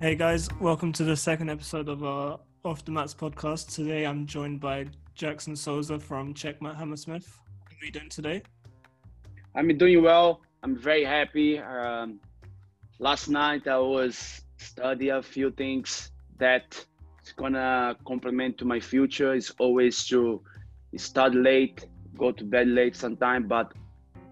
Hey guys, welcome to the second episode of our Off the Mats podcast. Today I'm joined by Jackson Sousa from Checkmat Hammersmith. How are you doing today? I'm doing well. I'm very happy. Um, last night I was studying a few things that it's gonna complement to my future. It's always to start late, go to bed late sometime, but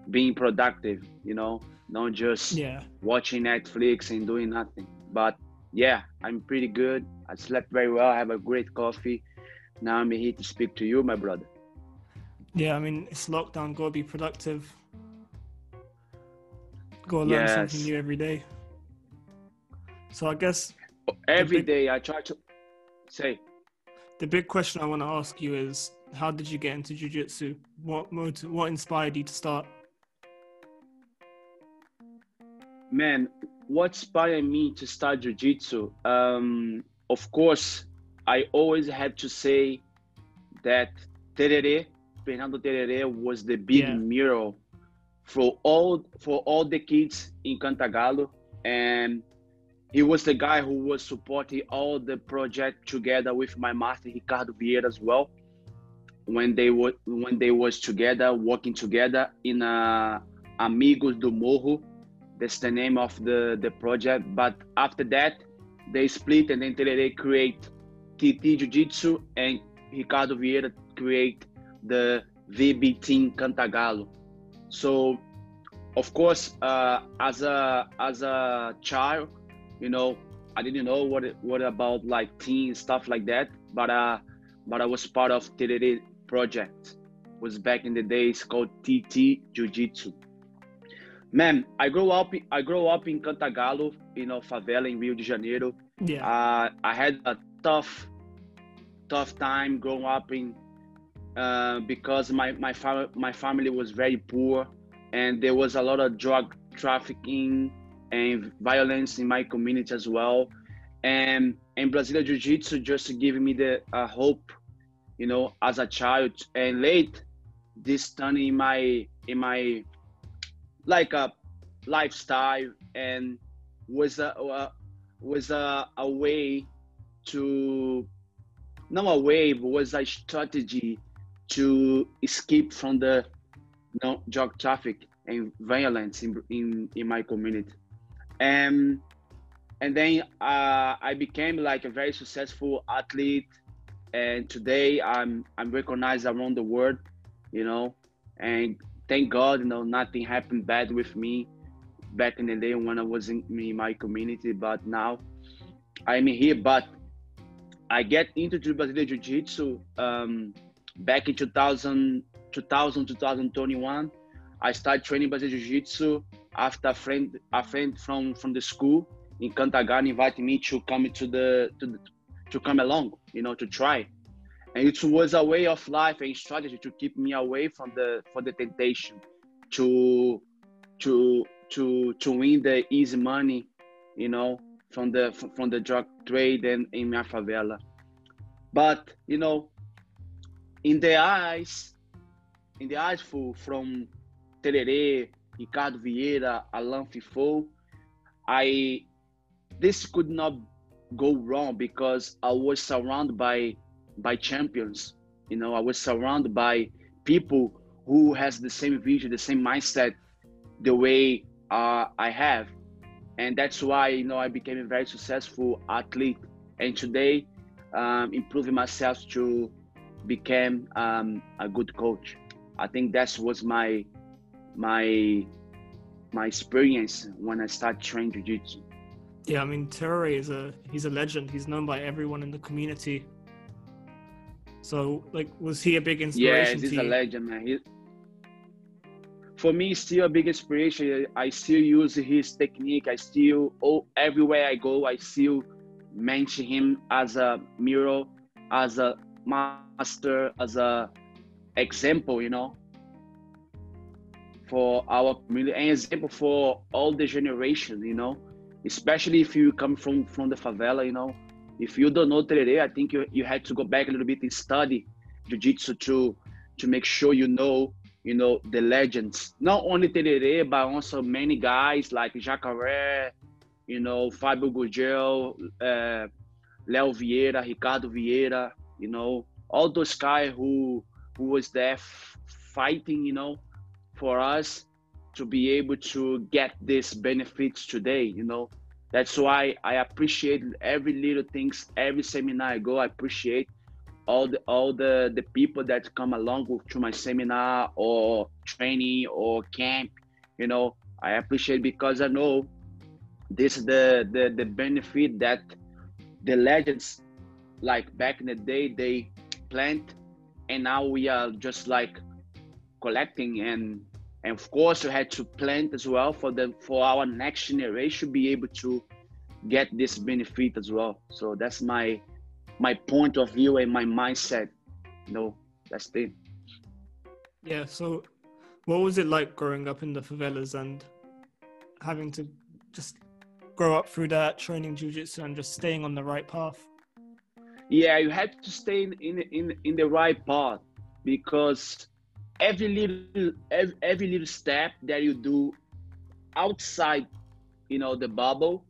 being productive. You know, not just Yeah. watching Netflix and doing nothing. But yeah, I'm pretty good. I slept very well. I have a great coffee. Now I'm here to speak to you, my brother. Yeah, I mean it's lockdown, gotta be productive. Gotta learn Yes. something new every day. So I guess oh, Every big- day I try to say, the big question I want to ask you is how did you get into jiu-jitsu? What what inspired you to start? man, what inspired me to start jiu-jitsu? Um, of course, I always had to say that Tererê, Fernando Tererê was the big Yeah. mirror for all for all the kids in Cantagalo, and he was the guy who was supporting all the project together with my master Ricardo Vieira as well. When they were when they was together working together in uh, Amigos do Morro, that's the name of the the project. But after that, they split and then Tererê create TT Jiu Jitsu and Ricardo Vieira create the VB Team Cantagalo. So, of course, uh, as a as a child, you know, I didn't know what what about like team stuff like that, but uh, but I was part of Tererê project. Was back in the days called TT Jiu Jitsu. Man, I grew up I grew up in Cantagalo, you know, favela in Rio de Janeiro. Yeah. Uh, I had a tough, tough time growing up in uh, because my my fam- my family was very poor, and there was a lot of drug trafficking and violence in my community as well. And and Brazilian Jiu Jitsu just gave me the uh, hope, you know, as a child. And late, this turned in my in my like a lifestyle and was a, a was a, a way to not a way was a strategy to escape from the you know, drug traffic and violence in, in in my community. And and then uh, I became like a very successful athlete. And today I'm I'm recognized around the world you know and thank God you know nothing happened bad with me back in the day when I was in, my community but now I'm here. But I get into Brazilian Jiu Jitsu um, back in 2000, 2000 2021 I started training Brazilian Jiu Jitsu after a friend a friend from from the school in Cantagalo invited me to come to the to the, to come along you know to try and it was a way of life and strategy to keep me away from the for the temptation to to to to win the easy money you know from the from the drug trade and in my favela. But you know in the eyes in the eyes for, from Tererê, Ricardo Vieira, Alan Finfou, I this could not go wrong because I was surrounded by by champions. You know, I was surrounded by people who has the same vision, the same mindset, the way uh, I have, and that's why you know I became a very successful athlete. And today, um, improving myself to become um, a good coach. I think that was my my my experience when I started training jiu-jitsu. Yeah, I mean Terry is a he's a legend. He's known by everyone in the community. So, like, was he a big inspiration? Yeah, he's a legend, man. He, for me, still a big inspiration. I still use his technique. I still, oh, everywhere I go, I still mention him as a mirror, as a master, as a example, you know, for our community, an example for all the generation, you know, especially if you come from from the favela, you know. If you don't know Tererê, I think you, you had to go back a little bit and study jiu-jitsu to to make sure you know you know the legends not only Tererê but also many guys like Jacaré you know, Fábio Gurgel, uh, Leo Vieira, Ricardo Vieira, you know, all those guys who who was there fighting, you know, for us to be able to get these benefits today, you know. That's why I appreciate every little things, every seminar I go, I appreciate all the all the the people that come along with, to my seminar or training or camp, you know. I appreciate because I know this is the the the benefit that the legends like back in the day they plant and now we are just like collecting and and of course we had to plant as well for the for our next generation be able to get this benefit as well. So that's my my point of view and my mindset. You know that's it. Yeah so what was it like growing up in the favelas and having to just grow up through that training jiu-jitsu and just staying on the right path? Yeah you have to stay in in in, in the right path because every little every, every little step that you do outside you know the bubble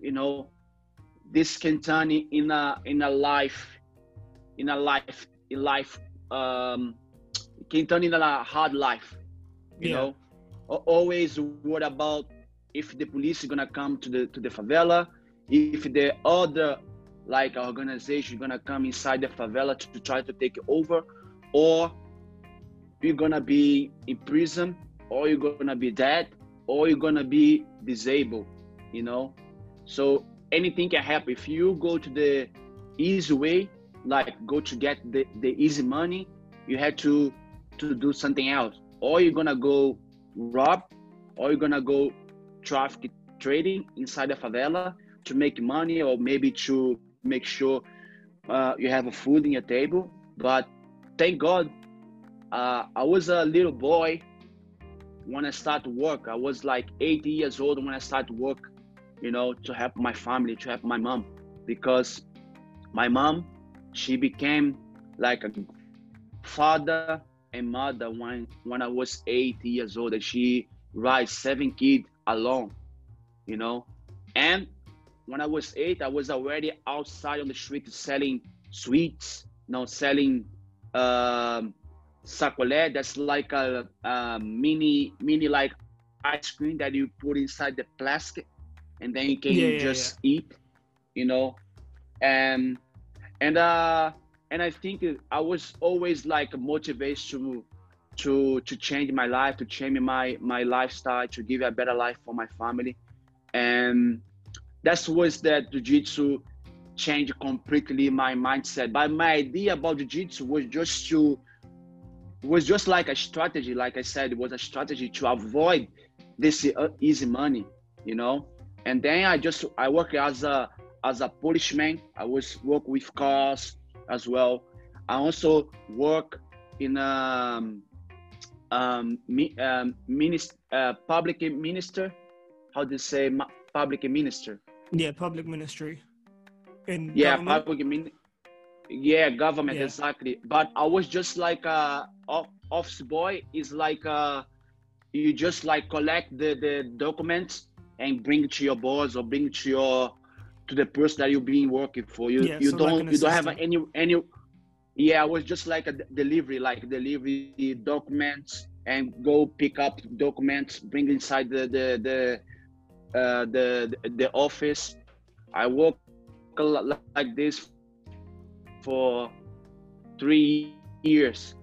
you know this can turn in a in a life in a life in life um can turn in a hard life you yeah. know always what about if the police is gonna come to the to the favela if the other like organization gonna come inside the favela to, to try to take over or you're gonna be in prison or you're gonna be dead or you're gonna be disabled you know? So anything can happen. If you go to the easy way like go to get the, the easy money you have to to do something else. Or you're gonna go rob or you're gonna go traffic trading inside the favela to make money or maybe to make sure uh, you have a food in your table. But thank god uh, I was a little boy when I started work. I was like 80 years old when I started work, you know, to help my family, to help my mom, because my mom, she became like a father and mother when when I was 80 years old, and she raised seven kids alone, you know, and when I was eight, I was already outside on the street selling sweets, you know, selling um, sacolé that's like a, a, mini mini like ice cream that you put inside the plastic and then you can yeah, yeah, just yeah. eat you know? And and uh and i think i was always like motivated to to to change my life to change my my lifestyle to give a better life for my family. And that's was that jiu-jitsu changed completely my mindset. But my idea about jiu-jitsu was just to was just like a strategy. Like I said, it was a strategy to avoid this uh, easy money, you know. And then I just I work as a as a policeman. I was work with cars as well. I also work in um um, um minister, uh, public minister. How do you say public minister? Yeah, public ministry. In yeah, government? public ministry yeah government yeah. exactly. But i was just like a office boy is like uh you just like collect the the documents and bring it to your boss or bring it to your to the person that you've been working for. You yeah, you so don't like you don't have any any yeah i was just like a delivery like delivery documents and go pick up documents bring inside the the the uh, the the office. I work like this for three years,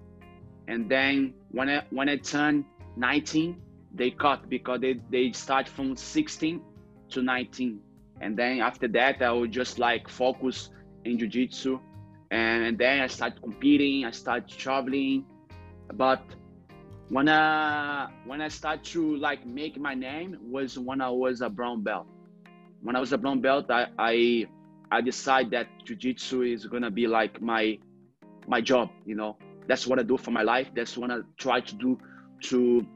and then when I when I turned 19, they cut because they they start from 16 to 19, and then after that I would just like focus in jiu-jitsu, and, then I started competing, I started traveling, but when I when I started to like make my name was when I was a brown belt. When I was a brown belt, I, I I decide that jiu-jitsu is gonna be like my my job, you know. That's what I do for my life. That's what I try to do to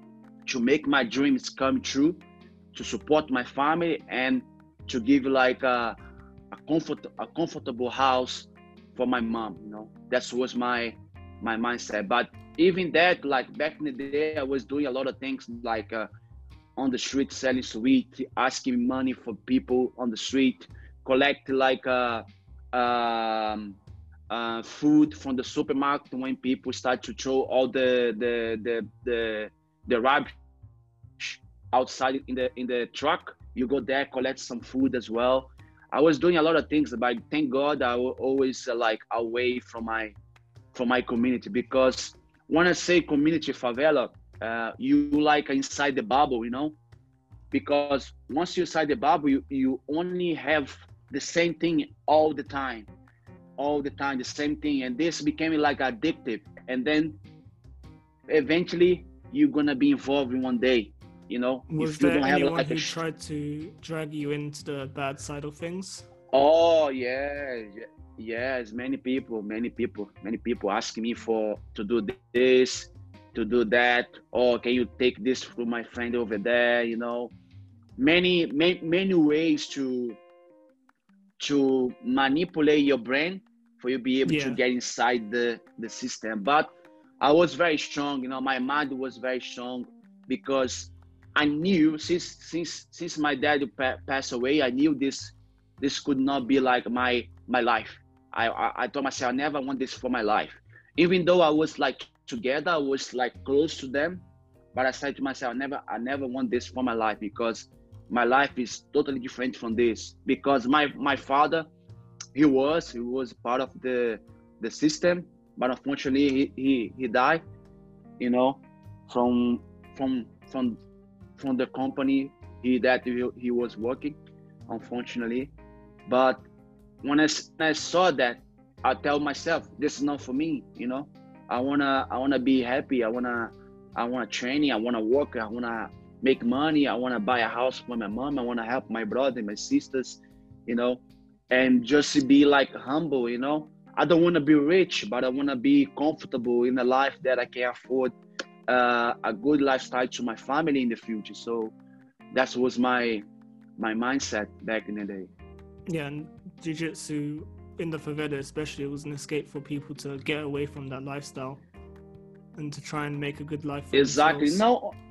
to make my dreams come true, to support my family and to give like a, a comfort a comfortable house for my mom, you know. That was my my mindset. But even that, like back in the day, I was doing a lot of things like uh, on the street selling sweet, asking money for people on the street, collect like uh, um, uh, food from the supermarket when people start to throw all the the the the, the rubbish outside in the in the truck. You go there, collect some food as well. I was doing a lot of things, but thank God I was always uh, like away from my from my community because when I say community favela, uh, you like inside the bubble, you know, because once you're inside the bubble, you, you only have the same thing all the time, all the time, the same thing, and this became like addictive, and then eventually you're gonna be involved in one day you know? Was if you there don't have anyone like who a tried to drag you into the bad side of things? Oh yeah yeah, yes many people many people many people asking me for to do this to do that. Or can you take this from my friend over there you know? Many many, many ways to to manipulate your brain for you to be able to get inside the the system. But i was very strong you know my mind was very strong because i knew since since since my dad passed away i knew this this could not be like my my life. I, I i told myself i never want this for my life. Even though i was like together i was like close to them but i said to myself i never i never want this for my life because my life is totally different from this. Because my my father he was he was part of the the system but unfortunately he he, he died you know from from from from the company he that he, he was working unfortunately. But when I, when I saw that i tell myself this is not for me you know? I want to i want to be happy. I want to i want to training i want to work i want to make money. I want to buy a house for my mom. I want to help my brother and my sisters you know and just to be like humble you know. I don't want to be rich but i want to be comfortable in a life that i can afford uh, a good lifestyle to my family in the future. So that was my my mindset back in the day. Yeah and jiu-jitsu in the favela especially it was an escape for people to get away from that lifestyle and to try and make a good life for exactly. themselves. no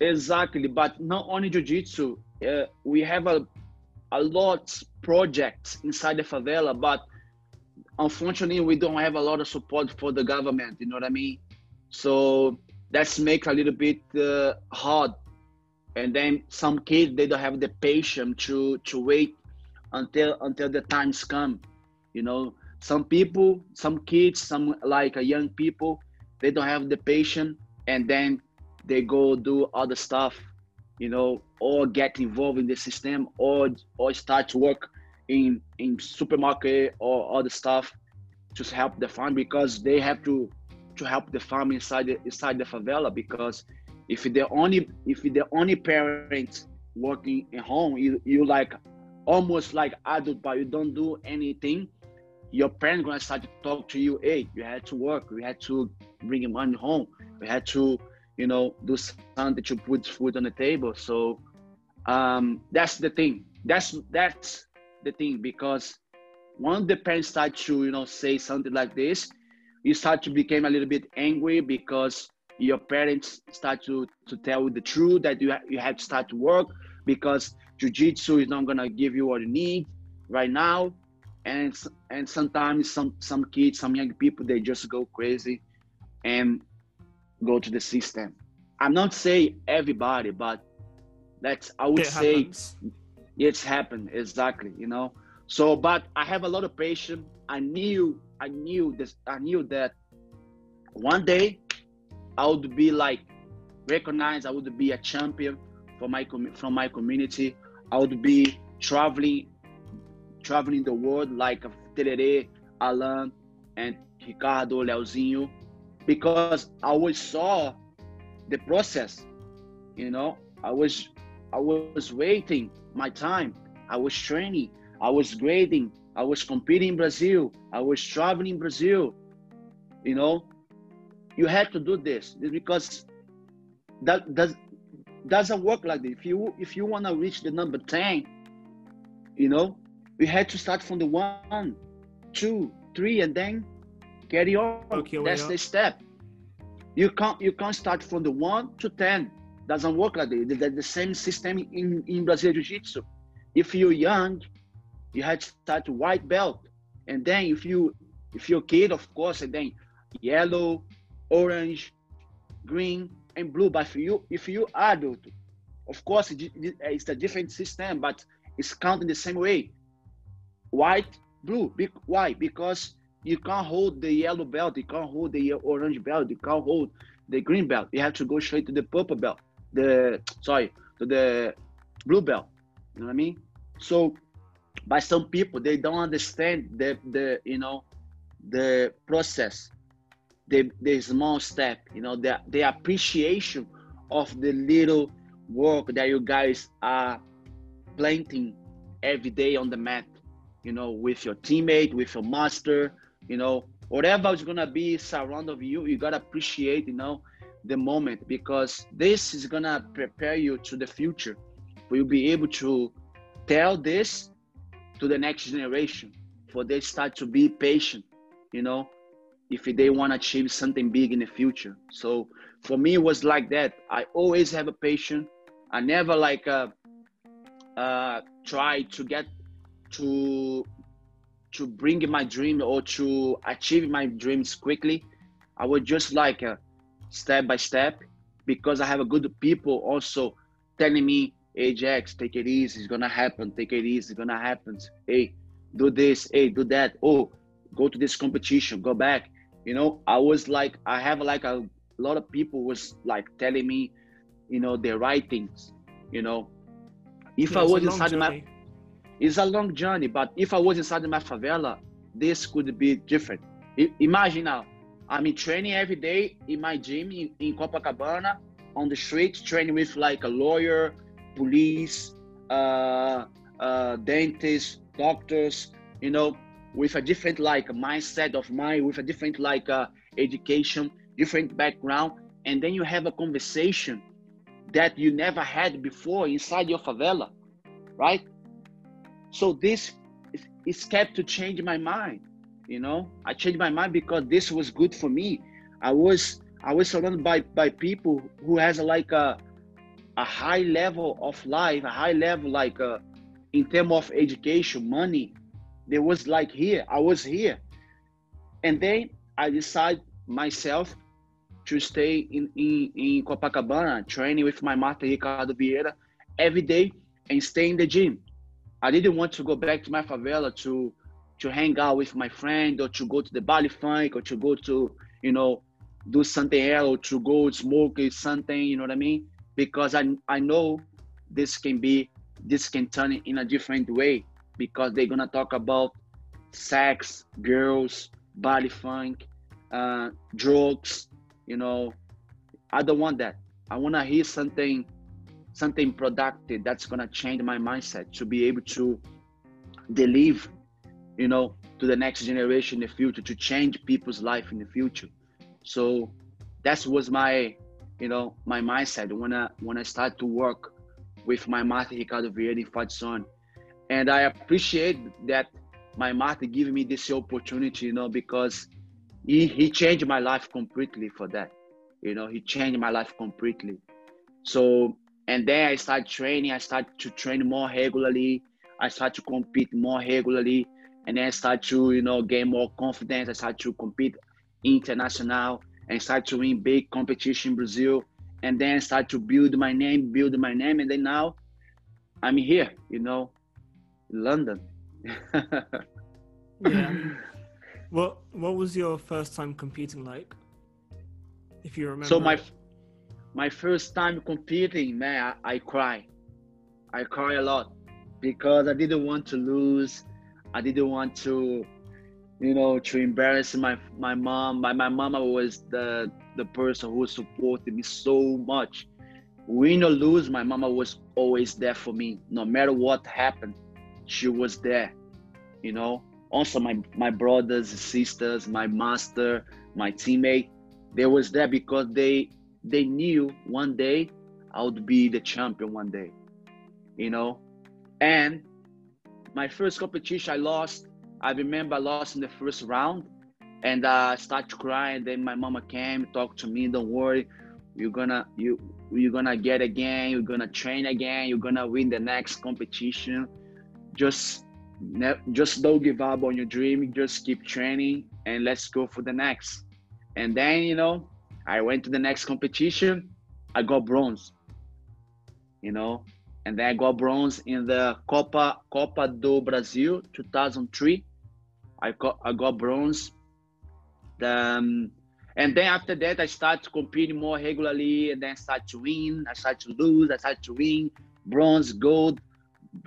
exactly but not only jiu-jitsu uh, we have a a lot projects inside the favela but unfortunately we don't have a lot of support for the government you know what i mean? So that's make a little bit uh, hard. And then some kids they don't have the patience to to wait until until the times come you know? Some people some kids some like uh, young people they don't have the patience and then they go do other stuff you know or get involved in the system or or start to work in in supermarket or other stuff to help the farm because they have to to help the farm inside the inside the favela because if the only if the only parent working at home you you like almost like adult but you don't do anything your parents gonna start to talk to you hey you had to work you had to bring money home you had to you know do something to put food on the table. So um that's the thing. That's that's the thing because once the parents start to you know say something like this you start to become a little bit angry because your parents start to to tell the truth that you, you have to start to work because jiu-jitsu is not gonna give you what you need right now. And and sometimes some some kids some young people they just go crazy. And go to the system. I'm not saying everybody but that's i would it say happens. it's happened exactly you know? So but i have a lot of patience. I knew i knew this i knew that one day i would be like recognized i would be a champion for my commu- from my community. I would be traveling traveling the world like Terere, Alan, and Ricardo, Leozinho, because I always saw the process. You know, I was I was waiting my time. I was training. I was grading. I was competing in Brazil. I was traveling in Brazil. You know, you had to do this because that does doesn't work like this. If you if you want to reach the number ten, you know, you had to start from the one, two, three, and then carry on. Okay, That's the step. You can't you can't start from the one to ten. Doesn't work like that. The, the same system in, in Brazilian Jiu-Jitsu. If you're young, you had to start white belt. And then if you if you're a kid, of course, and then yellow, orange, green, and blue. But if you if you adult, of course it's a different system, but it's counted the same way. White, blue. Why? Because you can't hold the yellow belt, you can't hold the orange belt, you can't hold the green belt. You have to go straight to the purple belt. The sorry, to the blue belt. You know what I mean? So by some people they don't understand the the you know the process the the small step you know the the appreciation of the little work that you guys are planting every day on the mat you know with your teammate with your master you know whatever is gonna be surround of you you gotta appreciate you know the moment because this is gonna prepare you to the future. For you be able to tell this to the next generation for they start to be patient you know if they want to achieve something big in the future. So for me it was like that. I always have a patient i never like uh, uh try to get to to bring my dream or to achieve my dreams quickly i would just like uh, step by step because i have a good people also telling me Ajax, take it easy. It's gonna happen. Take it easy. It's gonna happen. Hey, do this. Hey, do that. Oh, go to this competition. Go back. You know, I was like, I have like a, a lot of people was like telling me, you know, the right things. You know, if yeah, I was inside journey. my, it's a long journey. But if I was inside my favela, this could be different. I, imagine now, I'm in training every day in my gym in, in Copacabana on the street, training with like a lawyer, police, uh, uh, dentists, doctors, you know, with a different like mindset of mind, with a different like uh, education, different background, and then you have a conversation that you never had before inside your favela, right? So this is kept to change my mind. You know, I changed my mind because this was good for me. I was I was surrounded by by people who has like a a high level of life, a high level like uh, in terms of education, money. There was like here, I was here, and then I decided myself to stay in, in, in Copacabana, training with my master Ricardo Vieira every day and stay in the gym. I didn't want to go back to my favela to to hang out with my friend or to go to the Baile Funk or to go to, you know, do something else or to go smoke something, you know what I mean? because I I know this can be this can turn in a different way because they're gonna talk about sex, girls, Baile Funk, uh, drugs. You know, I don't want that. I wanna hear something something productive that's gonna change my mindset to be able to deliver, you know, to the next generation in the future to change people's life in the future. So that was my you know, my mindset when I when I start to work with my master Ricardo Vieira in Fadson. And I appreciate that my master giving me this opportunity, you know, because he, he changed my life completely for that. You know, he changed my life completely. So and then I start training, I start to train more regularly, I start to compete more regularly, and then I start to, you know, gain more confidence, I start to compete international and start to win big competition in Brazil, and then start to build my name, build my name, and then now I'm here, you know, London. yeah. What What was your first time competing like? If you remember. So my my first time competing, man, I, I cry. I cry a lot because I didn't want to lose. I didn't want to you know, to embarrass my my mom. My my mama was the the person who supported me so much. Win or lose, my mama was always there for me. No matter what happened, she was there. You know. Also, my my brothers, sisters, my master, my teammate, they was there because they they knew one day I would be the champion one day. You know, and my first competition I lost I remember I lost in the first round and I started crying. Then my mama came, talked to me, don't worry, you're gonna you you're gonna get again you're gonna train again you're gonna win the next competition just just don't give up on your dream just keep training and let's go for the next and then you know i went to the next competition i got bronze you know and then i got bronze in the copa copa do brasil 2003 i got i got bronze um, and then after that, I started competing more regularly, and then start to win. I started to lose. I started to win bronze, gold,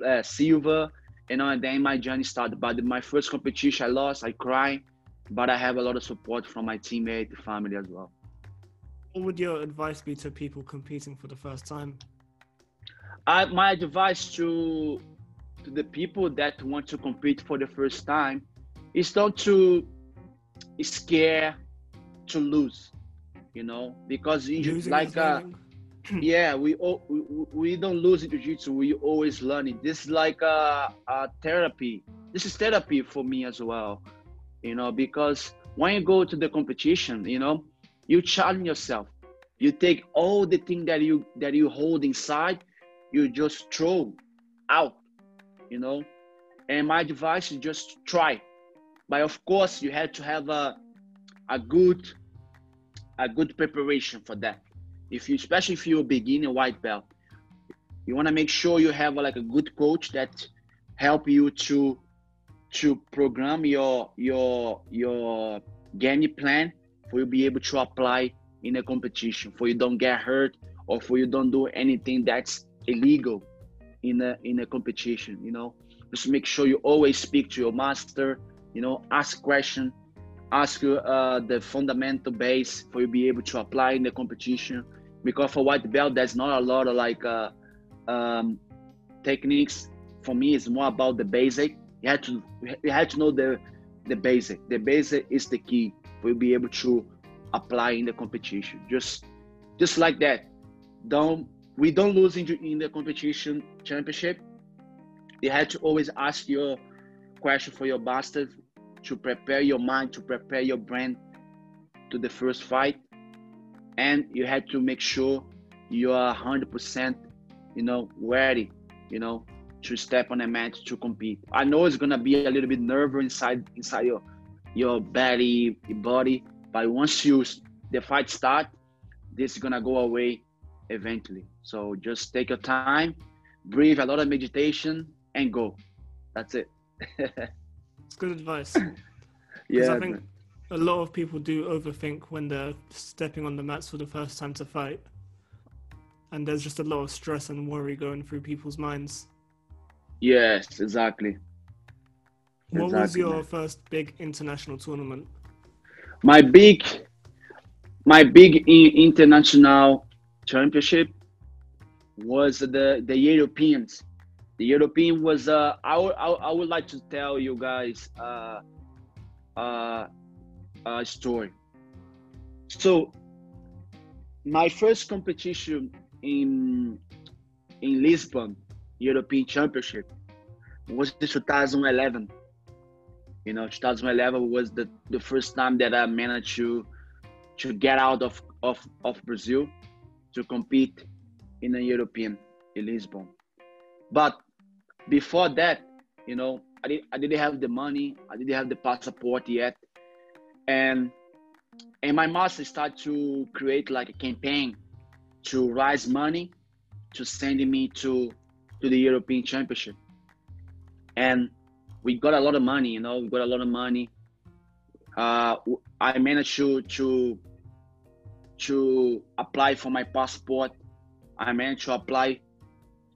uh, silver, you know. And then my journey started. But my first competition, I lost. I cried, but I have a lot of support from my teammate, family as well. What would your advice be to people competing for the first time? I, my advice to to the people that want to compete for the first time is not to scare to lose, you know, because you, like uh, yeah, we, we we don't lose in jiu-jitsu. We always learning. This is like a, a therapy. This is therapy for me as well, you know, because when you go to the competition, you know, you challenge yourself. You take all the thing that you that you hold inside, you just throw out, you know. And my advice is just try. But of course, you have to have a a good a good preparation for that. If you, especially if you're a beginner white belt, you want to make sure you have like a good coach that help you to to program your your your game plan for you be able to apply in a competition for you. Don't get hurt or for you don't do anything that's illegal in a in a competition you know? Just make sure you always speak to your master you know? Ask question ask uh, the fundamental base for you be able to apply in the competition. Because for white belt there's not a lot of like uh, um, techniques. For me it's more about the basic. You had to you had to know the the basic. The basic is the key you be able to apply in the competition just just like that don't we don't lose in, in the competition championship you had to always ask your question for your bastard to prepare your mind, to prepare your brain to the first fight. And you had to make sure you are 100%, you know, ready, you know, to step on a mat to compete. I know it's gonna be a little bit nervous inside inside your your body, your body, but once you the fight start, this is gonna go away eventually. So just take your time, breathe a lot of meditation, and go. That's it. It's good advice. yeah. I think a lot of people do overthink when they're stepping on the mats for the first time to fight. And there's just a lot of stress and worry going through people's minds. Yes, exactly. What exactly. was your first big international tournament? My big, my big international championship was the the Europeans the European was uh, I, would, I, would like to tell you guys uh, uh, a story. So my first competition in in Lisbon, European Championship, was in 2011. You know, 2011 was the, the first time that I managed to to get out of, of, of Brazil to compete in a European in Lisbon. But before that, you know, I, did, I didn't have the money, I didn't have the passport yet. And and my master started to create like a campaign to raise money to send me to to the European Championship. And we got a lot of money, you know, we got a lot of money. Uh, I managed to to to apply for my passport. I managed to apply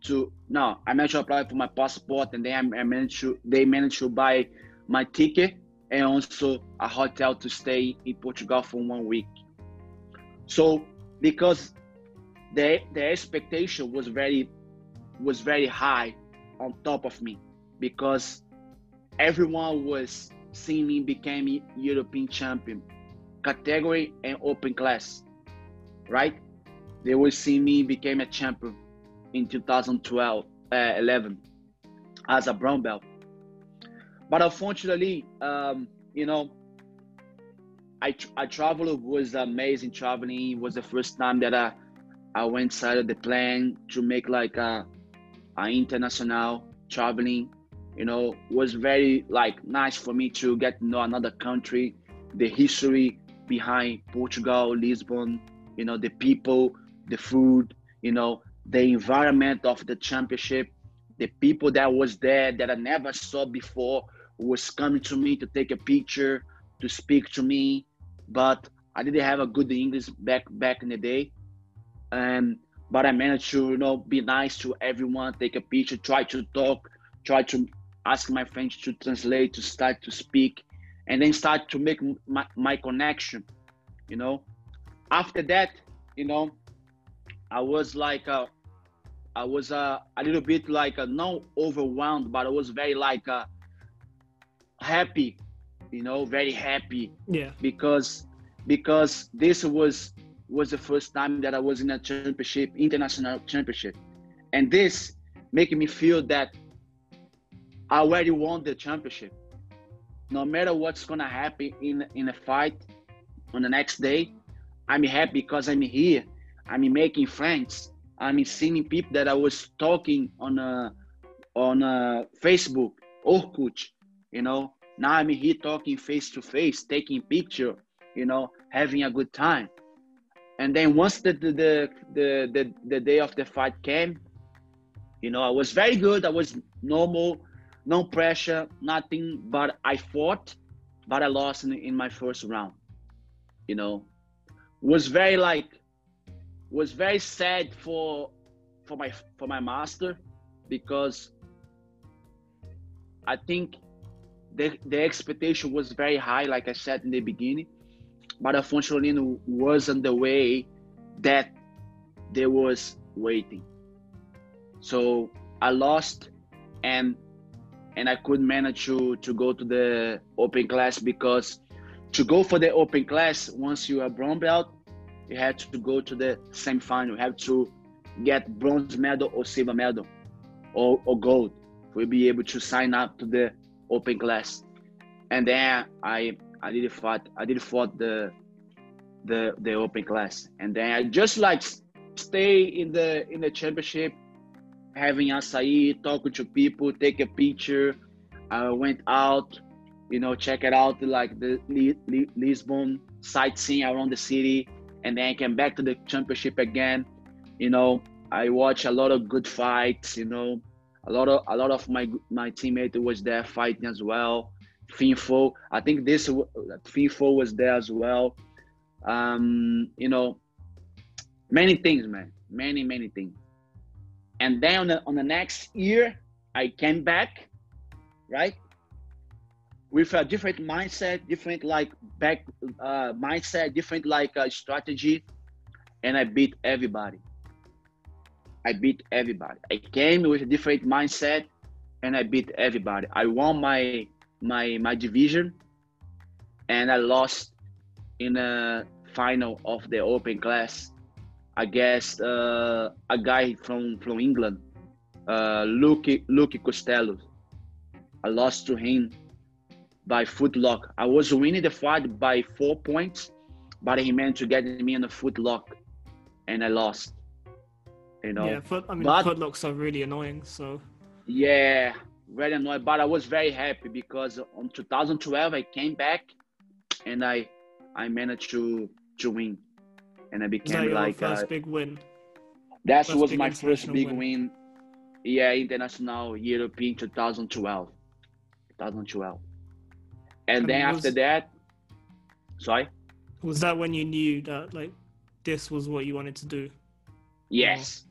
to no, I managed to apply for my passport, and then I, managed to they managed to buy my ticket and also a hotel to stay in Portugal for one week. So because the the expectation was very was very high on top of me because everyone was seeing me became European champion category and open class, right? They were seeing me became a champion in 2012, uh, 11 as a brown belt. But unfortunately, um, you know, I I traveled was amazing traveling. It was the first time that I I went side of the plane to make like a, a international traveling. You know, was very like nice for me to get to know another country, the history behind Portugal, Lisbon. You know, the people, the food. You know, the environment of the championship, the people that was there that I never saw before was coming to me to take a picture, to speak to me, but I didn't have a good English back back in the day. And but I managed to you know be nice to everyone, take a picture, try to talk, try to ask my friends to translate, to start to speak, and then start to make my, my connection. You know, after that, you know, I was like uh, I was uh, a little bit like uh, not overwhelmed, but I was very like uh, happy you know very happy. Yeah. Because because this was was the first time that i was in a championship international championship. And this making me feel that already won the championship. No matter what's gonna happen in in a fight on the next day i'm happy because i'm here. I'm making friends. I'm seeing people that i was talking on a on a facebook orkut you know? Now I'm here talking face to face, taking picture, you know, having a good time. And then once the the, the the the the day of the fight came, you know, I was very good. I was normal, no pressure, nothing. But I fought, but I lost in, in my first round. You know, was very like, was very sad for for my for my master because I think the, the expectation was very high, like I said in the beginning, but unfortunately wasn't the way that they was waiting. So I lost and and I couldn't manage to to go to the open class because to go for the open class, once you are brown belt, you had to go to the semi-final. You have to get bronze medal or silver medal or, or gold for be able to sign up to the open class, and then I I did fought I did fought the the the open class, and then I just like stay in the in the championship, having acai, talking to people, take a picture. I went out, you know, check it out like the Lisbon sightseeing around the city, and then I came back to the championship again. You know, I watch a lot of good fights. You know, a lot of a lot of my my teammate was there fighting as well. Finfou, I think this Finfou was there as well. Um, you know, many things, man, many many things. And then on the, on the next year, I came back, right, with a different mindset, different like back uh, mindset, different like uh, strategy, and I beat everybody. I beat everybody. I came with a different mindset and I beat everybody. I won my my my division and I lost in a final of the open class against uh, a guy from from England, uh, Luke Luke Costello. I lost to him by footlock. I was winning the fight by four points, but he managed to get me in a footlock, and I lost. You know. Yeah, foot, I mean, but, footlocks are really annoying. So. Yeah, very annoying. But I was very happy because on 2012 I came back, and I I managed to to win, and I became that like first a, big win. That was my first big win. win. Yeah, international European 2012. 2012. And, and then was, after that, sorry. Was that when you knew that like this was what you wanted to do? Yes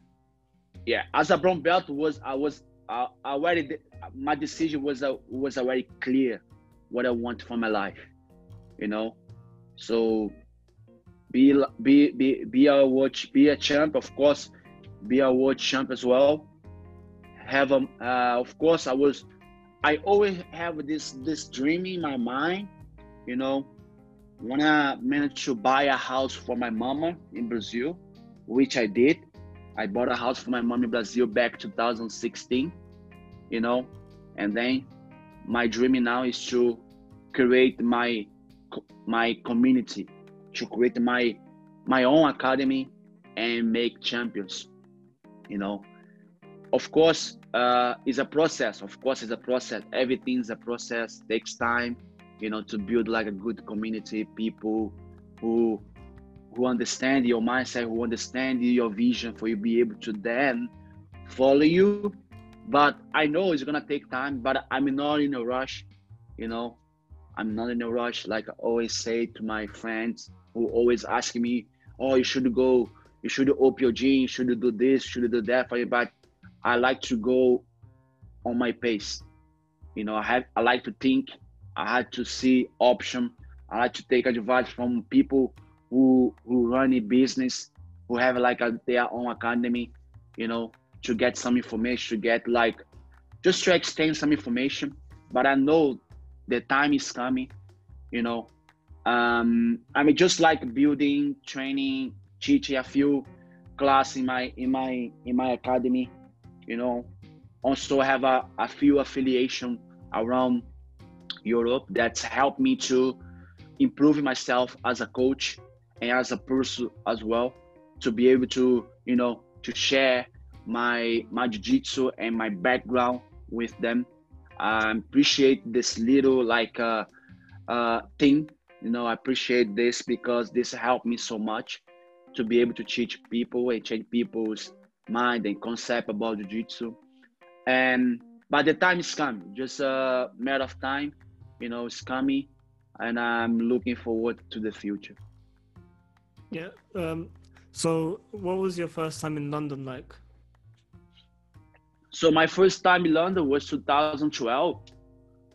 yeah, as a brown belt was I was uh, already my decision was uh, was already clear what I want for my life, you know. So be be be be a watch be a champ, of course, be a world champ as well. Have a uh, of course I was I always have this this dream in my mind, you know. when i managed to buy a house for my mama in Brazil, which I did I bought a house for my mom in Brazil back 2016, you know, and then my dream now is to create my my community, to create my my own academy and make champions. You know, of course, uh, it's a process. Of course, it's a process. Everything's a process. Takes time, you know, to build like a good community, people who who understand your mindset, who understand your vision, for you be able to then follow you. But I know it's gonna take time. But I'm not in a rush. You know, I'm not in a rush. Like I always say to my friends who always ask me, "Oh, you should go. You should open your gym. You should do this. You should do that." For you, but I like to go on my pace. You know, I have I like to think. I had to see option. I like to take advice from people who who run a business, who have like a, their own academy. You know, to get some information, to get like just to extend some information. But I know the time is coming. You know, um, I mean, just like building, training, teaching a few class in my in my in my academy you know. Also have a, a few affiliation around europe that's helped me to improve myself as a coach and as a person as well to be able to you know to share my my jiu-jitsu and my background with them. I appreciate this little like uh, uh thing you know i appreciate this because this helped me so much to be able to teach people and change people's mind and concept about jiu-jitsu. And but the time is coming just a matter of time you know it's coming and i'm looking forward to the future. Yeah um so what was your first time in london like? So my first time in london was 2012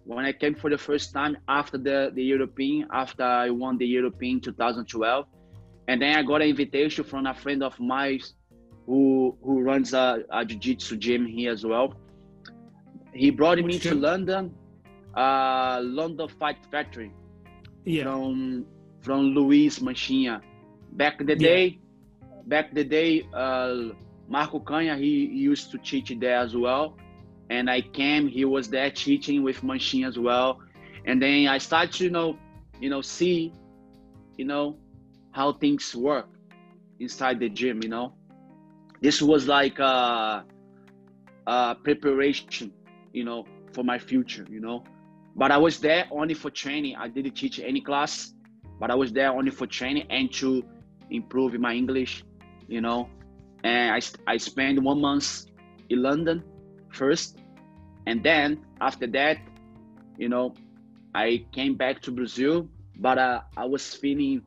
when i came for the first time after the the european after i won the european 2012 and then i got an invitation from a friend of mine who who runs a, a jiu-jitsu gym here as well. He brought me to London, uh, London Fight Factory, yeah. from from Luiz Manchinha. Back the yeah. day, back the day, uh, Marco Canha he used to teach there as well, and I came. He was there teaching with Manchinha as well, and then I started to you know, you know, see, you know, how things work inside the gym. You know, this was like a, a preparation, you know, for my future, you know. But I was there only for training. I didn't teach any class, but I was there only for training and to improve my English, you know. And I, I spent one month in London first. And then after that, you know, I came back to Brazil, but uh, I was feeling,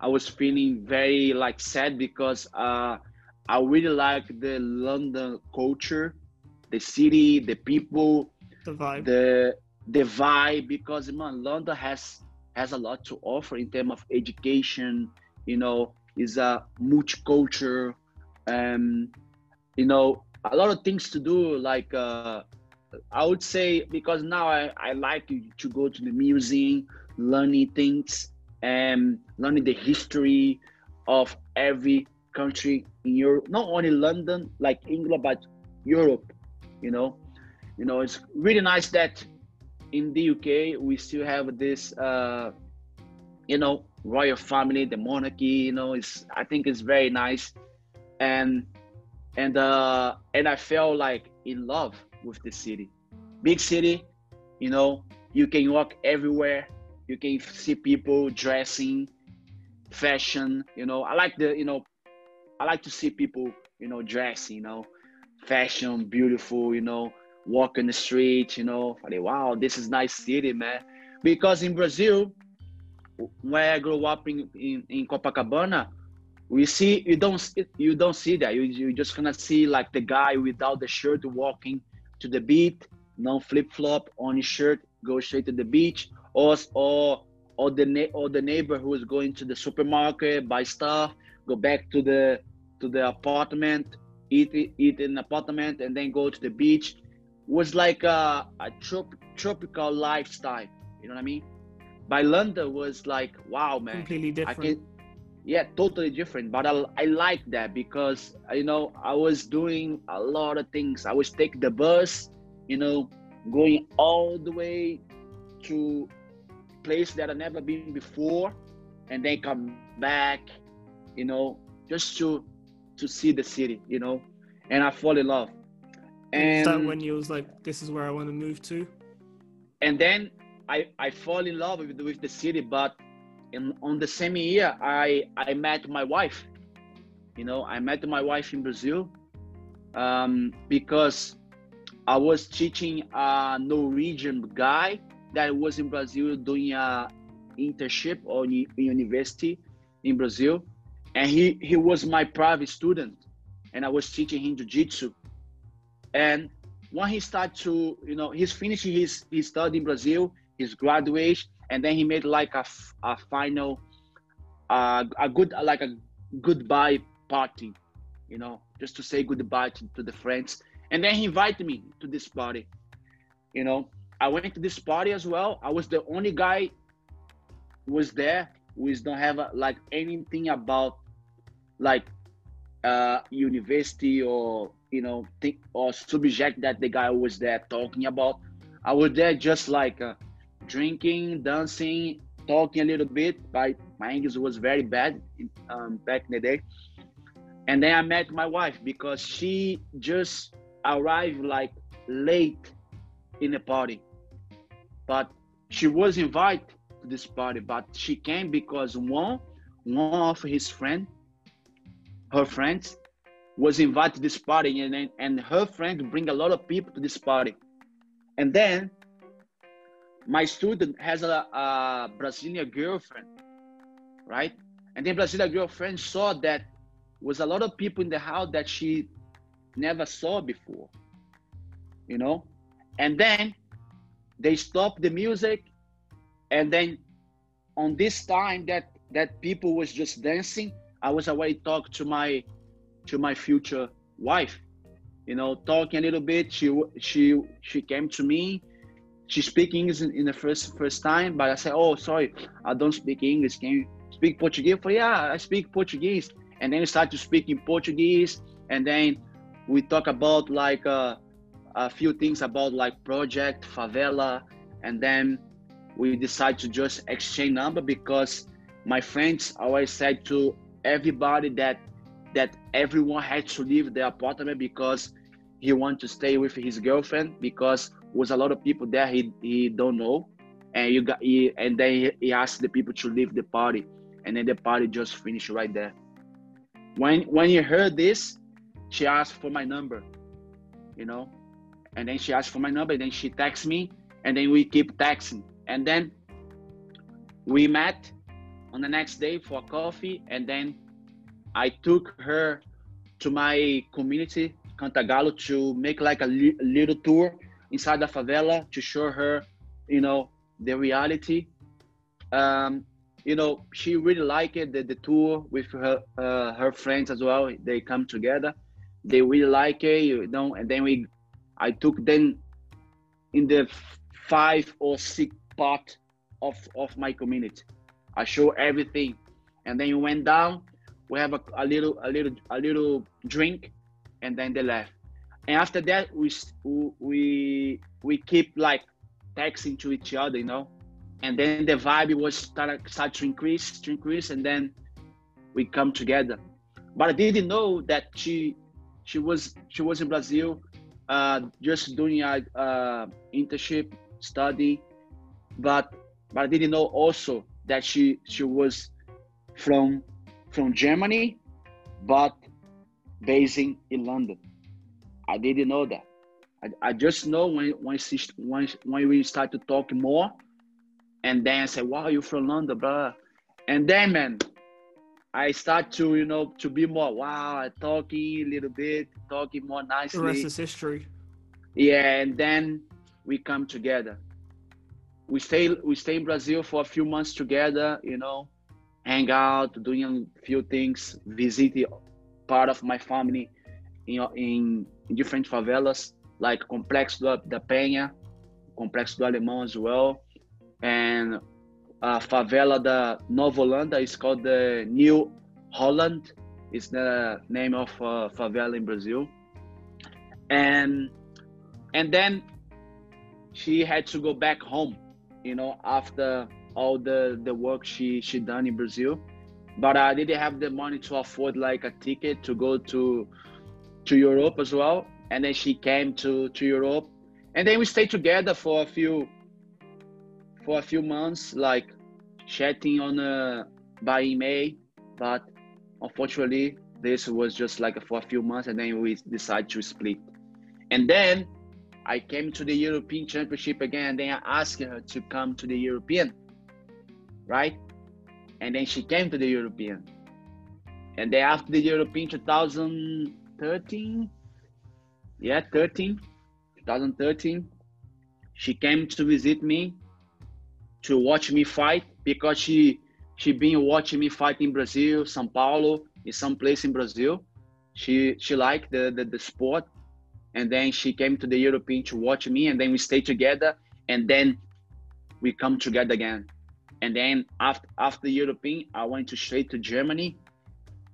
I was feeling very like sad because uh, I really like the London culture, the city, the people, the vibe, the the vibe. Because man, London has has a lot to offer in terms of education. You know, is a multicultural, um, you know, a lot of things to do. Like uh, I would say, because now I, I like to go to the museum, learning things, and learning the history of every country in Europe, not only London, like England, but Europe. You know, you know, it's really nice that in the UK we still have this, uh, you know, royal family, the monarchy. You know, it's I think it's very nice, and and uh, and I felt like in love with the city, big city. You know, you can walk everywhere. You can see people dressing, fashion. You know, I like the you know I like to see people, you know, dress, you know, fashion, beautiful, you know, walk in the street, you know. I like, wow, this is nice city, man. Because in Brazil, where I grew up in, in, in Copacabana, we see you don't you don't see that. You you just gonna see like the guy without the shirt walking to the beat, no flip flop on his shirt, go straight to the beach, or or or the or the neighbor who is going to the supermarket buy stuff, go back to the to the apartment, eat eat in the apartment, and then go to the beach. Was like a, a trop- tropical lifestyle. You know what I mean? By London was like, wow, man. Completely different. Yeah, totally different. But I, I like that because you know I was doing a lot of things. I was taking the bus, you know, going all the way to place that I never been before, and then come back, you know, just to to see the city, you know, and I fall in love. And that when you was like, this is where I want to move to. And then I I fall in love with with the city, but in on the same year I I met my wife. You know, I met my wife in Brazil um, because I was teaching a Norwegian guy that was in Brazil doing a internship or university in Brazil, and he he was my private student, and I was teaching him jiu-jitsu. And when he started to, you know, he's finishing his his study in Brazil, his graduation, and then he made like a, a final, uh, a good like a goodbye party, you know, just to say goodbye to, to the friends. And then he invited me to this party, you know. I went to this party as well. I was the only guy was there who don't have a, like anything about like uh university or you know think or subject that the guy was there talking about. I was there just like uh, drinking, dancing, talking a little bit. But my English was very bad um, back in the day. And then I met my wife because she just arrived like late in the party. But she was invited to this party, but she came because one one of his friend, her friends, was invited to this party, and and her friend bring a lot of people to this party, and then my student has a, a Brazilian girlfriend, right? And then Brazilian girlfriend saw that was a lot of people in the house that she never saw before, you know? And then they stopped the music, and then on this time that that people was just dancing, I was away talk to my to my future wife, you know, talking a little bit. She she she came to me. She speak English in, in the first first time, but I said, "Oh, sorry, I don't speak English. Can you speak Portuguese?" For yeah, I speak Portuguese and then we start to speak in Portuguese, and then we talk about like uh, a few things about like project favela, and then we decide to just exchange number because my friends always said to everybody that that everyone had to leave their apartment because he want to stay with his girlfriend because was a lot of people there he, he don't know. And you got he, and then he, he asked the people to leave the party. And then the party just finished right there. When when he heard this, she asked for my number, you know, and then she asked for my number, and then she texts me, and then we keep texting, and then we met on the next day for coffee, and then I took her to my community, Cantagalo, to make like a li- little tour inside the favela to show her, you know, the reality. Um, you know, she really liked it, the, the tour with her uh, her friends as well. They come together. They really like it, you know. And then we, I took them in the five or six part of of my community. I show everything, and then we went down. We have a, a little a little a little drink, and then they left. And after that, we we we keep like texting to each other, you know? And then the vibe was start, start to increase to increase and then we come together. But i didn't know that she she was she was in brazil uh, just doing a uh, internship study. But but i didn't know also that she she was from from germany but basing in london i didn't know that i, I just know when when, she, when when we start to talk more and then I said, "Wow, you're from London, bro?" And then, man, I start to you know to be more wow, talking a little bit, talking more nicely. The rest is history. Yeah, and then we come together. We stay we stay in Brazil for a few months together, you know, hang out, doing a few things, visit part of my family, you know, in, in different favelas like Complex da Penha, Complex do Alemão as well and a favela da Nova Holanda is called the New Holland. It's the name of favela in Brazil. And and then she had to go back home, you know, after all the the work she she done in Brazil, but I didn't have the money to afford like a ticket to go to to Europe as well. And then she came to to Europe, and then we stayed together for a few for a few months, like chatting on uh, by email. But unfortunately, this was just like for a few months, and then we decided to split. And then I came to the European Championship again. And then I asked her to come to the European, right? And then she came to the European. And then after the European 2013, yeah, 13, 2013, she came to visit me to watch me fight because she she been watching me fight in Brazil, São Paulo, in some place in Brazil. She she liked the, the, the sport and then she came to the European to watch me, and then we stayed together, and then we come together again. And then after after European, I went to straight to Germany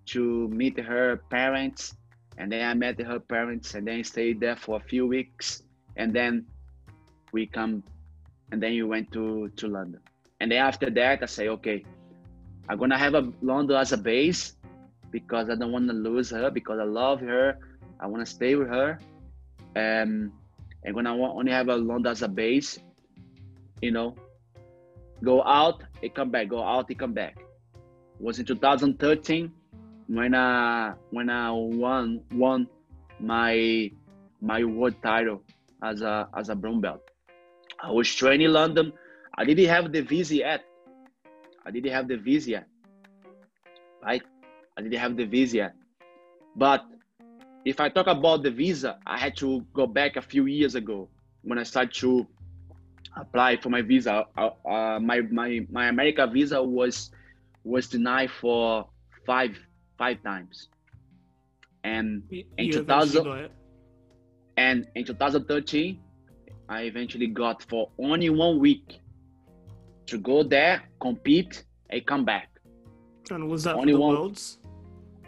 to meet her parents, and then I met her parents, and then stayed there for a few weeks, and then we come, and then you went to to London, and then after that, I say, okay, I'm gonna have a London as a base because I don't want to lose her because I love her. I want to stay with her um, and when I only have a London as a base, you know, go out, it come back, go out, it come back. It was in 2013 when I when I won won my my world title as a as a brown belt. I was training in London. I didn't have the visa yet. I didn't have the visa yet. Right? I didn't have the visa yet. But if I talk about the visa, I had to go back a few years ago when I started to apply for my visa. Uh, uh, my my my America visa was was denied for five five times, and you in 2000 eh. and in 2013, I eventually got for only one week to go there, compete, and come back. And was that only for the one, worlds?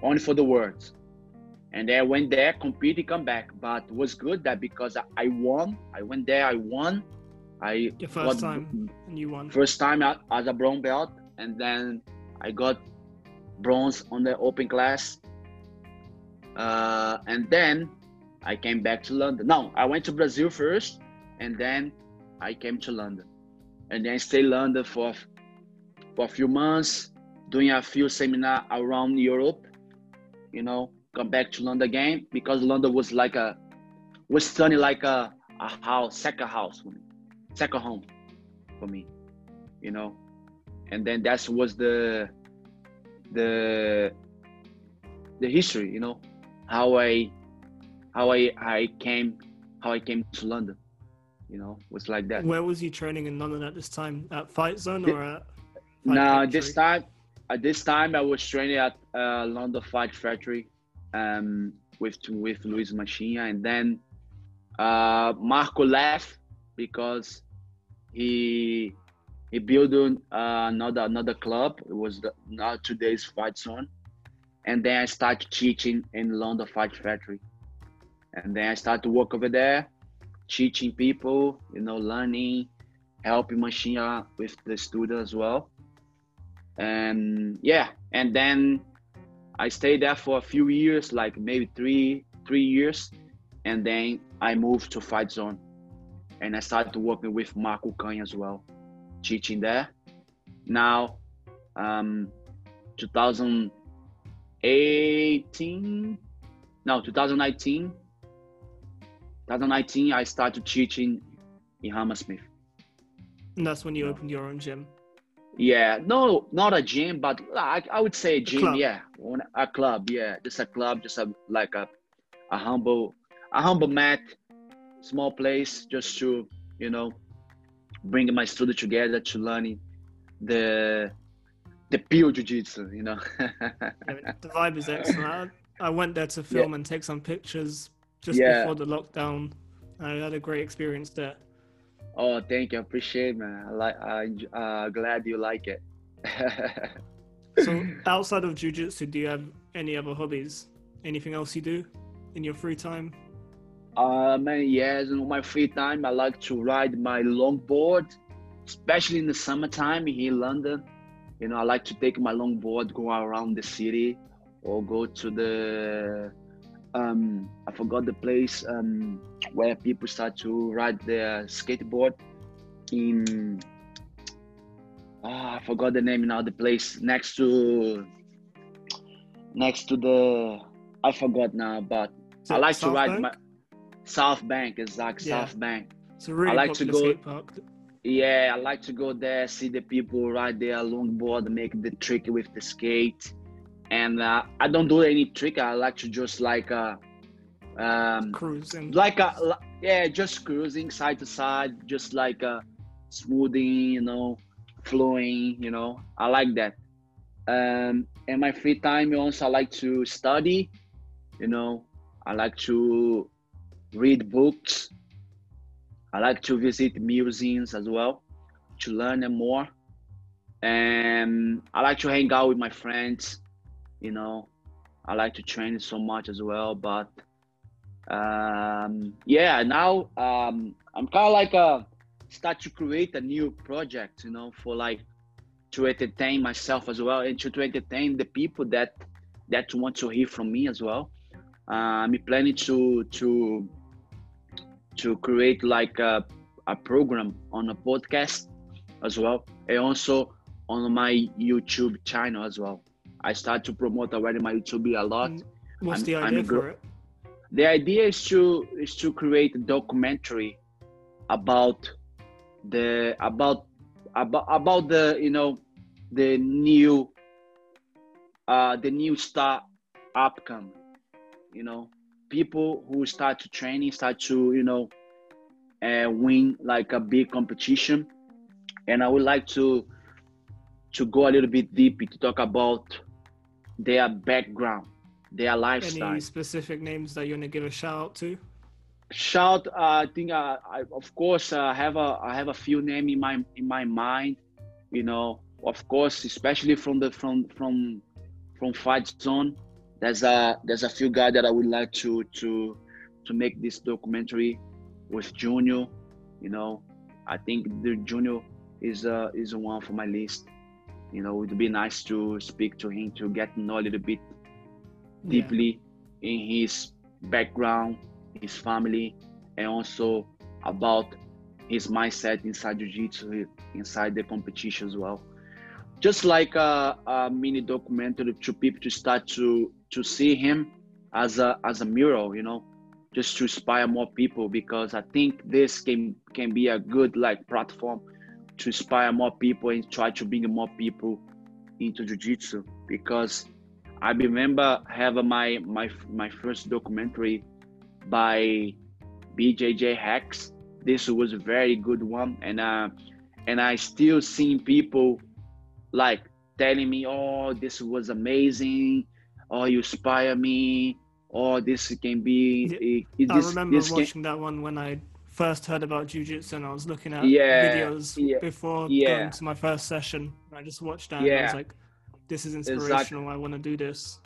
Only for the worlds and then I went there, compete, come back. But was good that because I won. I went there, I won. I your first got, time and you won. First time as a brown belt, and then I got bronze on the open class. Uh, and then I came back to London. No, I went to Brazil first, and then I came to London, and then I stayed London for for a few months, doing a few seminar around Europe. You know, come back to London again because London was like a was turning like a, a house, second house for me, second home for me, you know. And then that was the the the history, you know, how I how I I came how I came to London, you know, was like that. Where was he training in London at this time? At Fight Zone or at? Fight no, this time at this time I was training at uh, London Fight Factory um, with with Luis Machinha, and then uh, Marco left because he he built uh, another another club. It was the, not today's fight zone, and then I started teaching in London Fight Factory, and then I started to work over there, teaching people, you know, learning, helping Machinha with the studio as well, and yeah, and then I stayed there for a few years, like maybe three three years, and then I moved to Fight Zone, and I started working with Marco Canha as well, teaching there. Now, um, 2018, no, 2019, 2019, I started teaching in Hammersmith. And that's when you opened your own gym. Yeah, no, not a gym, but like I would say a gym. A yeah, a club. Yeah, just a club, just a like a a humble a humble mat, small place, just to you know bring my students together to learning the the pure jiu-jitsu you know the vibe is excellent I, went there to film yeah. and take some pictures just yeah. before the lockdown i had a great experience there Oh, thank you. I appreciate, man. I like. I uh, glad you like it. so, outside of jujitsu, do you have any other hobbies? Anything else you do in your free time? Uh, man, yes. In my free time, I like to ride my longboard especially in the summertime here in London. You know, I like to take my longboard, go around the city, or go to the um, I forgot the place um, where people start to ride their skateboard in oh, I forgot the name now the place next to next to the I forgot now but I like South to ride Bank? my South Bank exact Yeah. South Bank It's a really like to go- skate park. yeah, I like to go there, see the people ride their longboard, make the trick with the skate. And uh, I don't do any trick. I like to just like uh, um, Cruising. like a yeah, just cruising side to side, just like uh, smoothing, you know, flowing. You know, I like that. Um, in my free time, also I like to study. You know, I like to read books. I like to visit museums as well to learn more. And I like to hang out with my friends. You know, I like to train so much as well. But um, yeah, now um, I'm kind of like a start to create a new project. You know, for like to entertain myself as well and to, to entertain the people that that want to hear from me as well. Uh, I'm planning to to to create like a, a program on a podcast as well and also on my youtube channel as well. I start to promote already my youtube a lot. What's I'm- the I'm idea for it? the idea is to is to create a documentary about the about about about the you know the new uh the new star upcoming you know people who start to training start to you know uh, win like a big competition. And i would like to to go a little bit deep to talk about their background their lifestyle. Any specific names that you want to give a shout out to? shout uh, i think uh, I, of course uh, i have a i have a few name in my in my mind you know. Of course especially from the from from from fight zone there's a there's a few guys that i would like to to to make this documentary with junior you know i think the junior is uh is one for my list you know it would be nice to speak to him to get to know a little bit Yeah. deeply in his background, his family, and also about his mindset inside jiu-jitsu, inside the competition as well. Just like a, a mini documentary to people to start to to see him as a as a mural, you know, just to inspire more people because I think this can can be a good like platform to inspire more people and try to bring more people into jiu-jitsu because I remember having my my my first documentary by BJJ Hacks. This was a very good one, and uh, and I still seeing people like telling me, "Oh, this was amazing," "Oh, you inspire me," "Oh, this can be." It, it, eh, eh, I remember this can- watching that one when I first heard about jujitsu and I was looking at Yeah, videos yeah, before yeah. going to my first session. I just watched that and I was like, this is inspirational. I want to do this.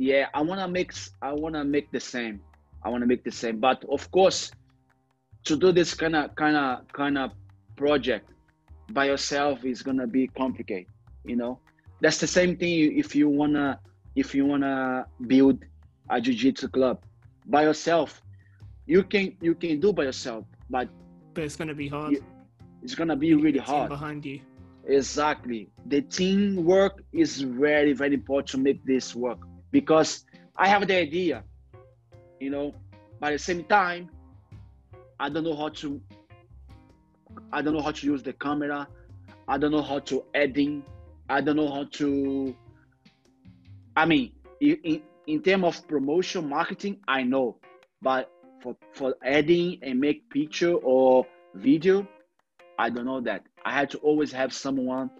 yeah i want to mix i want to make the same i want to make the same but of course to do this kind of kind of kind of project by yourself is gonna be complicated you know that's the same thing if you wanna if you wanna build a jiu-jitsu club by yourself you can you can do by yourself but But it's going to be hard. Yeah, it's gonna be You really hard behind you. Exactly. The teamwork is very, very important to make this work because I have the idea, you know, but at the same time, I don't know how to. I don't know how to use the camera. I don't know how to edit. I don't know how to. I mean, in in, terms of promotion marketing, I know, but for for editing and make picture or video, I don't know that. I had to always have someone,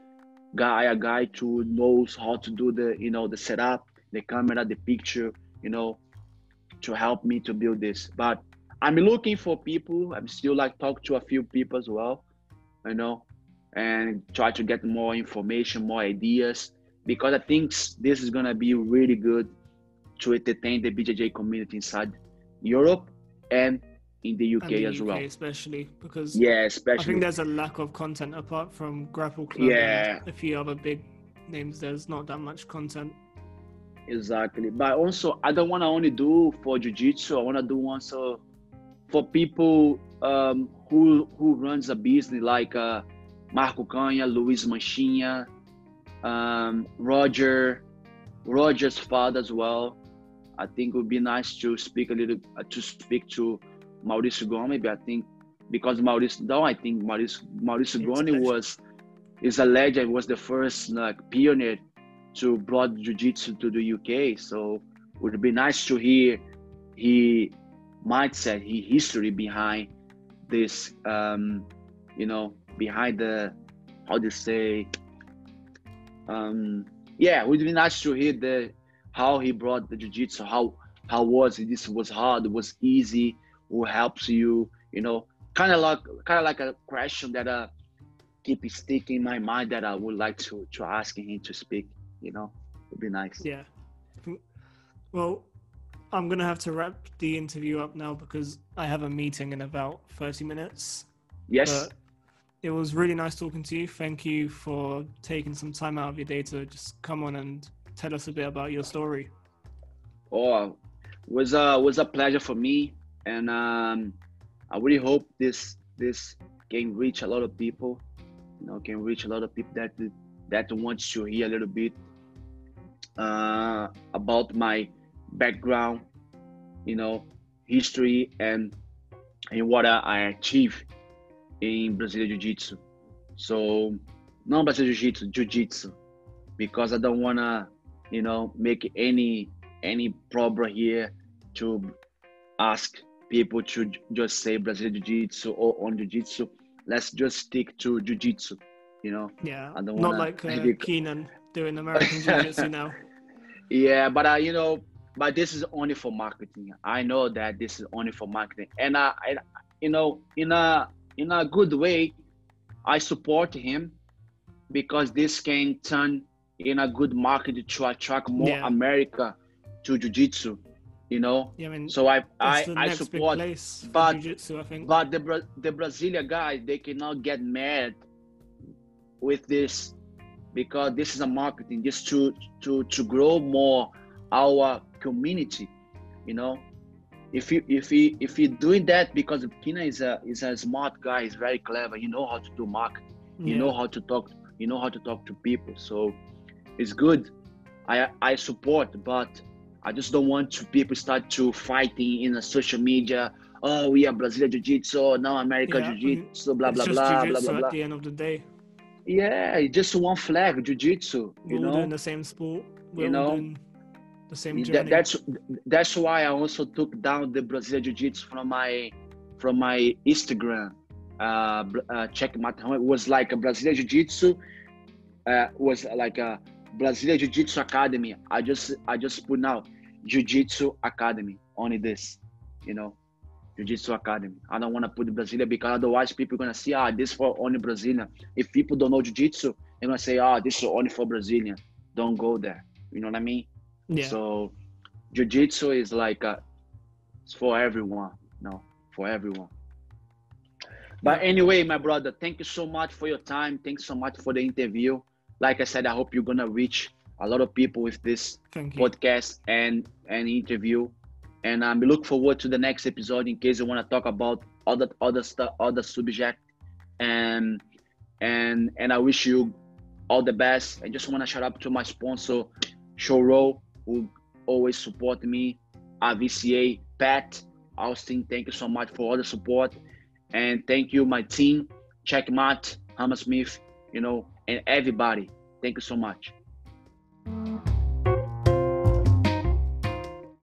guy, a guy to knows how to do the, you know, the setup, the camera, the picture, you know, to help me to build this. But I'm looking for people. I'm still like talk to a few people as well, you know, and try to get more information, more ideas, because I think this is gonna be really good to entertain the BJJ community inside Europe and in the UK the as UK well. especially because Yeah, especially I think there's a lack of content apart from Grapple Club Yeah. and a few other big names. There's not that much content. Exactly. But also, I don't want to only do for jiu-jitsu. I want to do also for people um, who who runs a business like uh, Marco Canha, Luis Manchinha, um, Roger, Roger's father as well. I think it would be nice to speak a little uh, to speak to Mauricio Gomes. I think because Mauricio, no, I think Mauricio Mauricio Gomes was is a legend. Was the first like pioneer to brought jiu-jitsu to the UK. So it would be nice to hear he mindset, he history behind this um, you know, behind the how do you say um yeah, it would be nice to hear the how he brought the jiu-jitsu, how how was it? This was hard, was easy, who helps you, you know, kind of like kind of like a question that uh keep sticking in my mind that I would like to to ask him to speak. You know, it'd be nice. Yeah. Well, I'm gonna have to wrap the interview up now because I have a meeting in about 30 minutes. Yes, But it was really nice talking to you. Thank you for taking some time out of your day to just come on and tell us a bit about your story. oh, was a was a pleasure for me, and um, I really hope this this can reach a lot of people. You know, can reach a lot of people that that wants to hear a little bit uh, about my background, you know, history and and what I, I achieved in Brazilian Jiu-Jitsu. So, not Brazilian Jiu-Jitsu, Jiu-Jitsu, because I don't wanna, you know, make any any problem here to ask people to just say Brazilian Jiu-Jitsu or on Jiu-Jitsu. Let's just stick to Jiu-Jitsu, you know. Yeah, I don't not wanna like uh, Keenan doing American Jiu-Jitsu now. Yeah, but I, you know, but this is only for marketing. I know that this is only for marketing, and I, I you know, in a in a good way, I support him because this can turn in a good market to attract more Yeah. America to jiu-jitsu, you know. Yeah, I mean, So I I, the I support but- I think. but the Bra- the Brazilian guys they cannot get mad with this because this is a marketing just to to to grow more our community, you know. If you if he if he doing that because Kina is a is a smart guy, he's very clever. He know how to do marketing. You Yeah. know how to talk. You know how to talk to people. So it's good. I I support, but I just don't want to people start to fighting in a social media. Oh, we are Brazilian Jiu-Jitsu, now American Yeah, I mean, Jiu-Jitsu, blah blah blah blah blah blah. at the end of the day. Yeah, it's just one flag, Jiu-Jitsu. We're You know, doing the same sport. We're You know, doing the same journey. that's that's why I also took down the Brazilian Jiu-Jitsu from my from my Instagram. Uh, uh check my it was like a Brazilian Jiu-Jitsu. Uh, was like a Brazilian Jiu-Jitsu Academy. I just I just put now Jiu-Jitsu Academy. Only this, you know, Jiu-Jitsu Academy. I don't want to put Brazilian because otherwise people gonna see ah this for only Brazilian. If people don't know Jiu-Jitsu, they're gonna say ah this is only for Brazilian. Don't go there. You know what I mean? Yeah. So, jiu-jitsu is like a, it's for everyone. No, for everyone. But anyway, my brother, thank you so much for your time. Thanks so much for the interview. Like I said, I hope you're gonna reach a lot of people with this podcast and and interview. And um, we look forward to the next episode in case you want to talk about other other stuff, other subject. And and and I wish you all the best. I just want to shout out to my sponsor, Shoyoroll, who always support me. RVCA, Pat, Austin, thank you so much for all the support. And thank you, my team, Checkmat, Hammersmith, you know, and everybody. Thank you so much.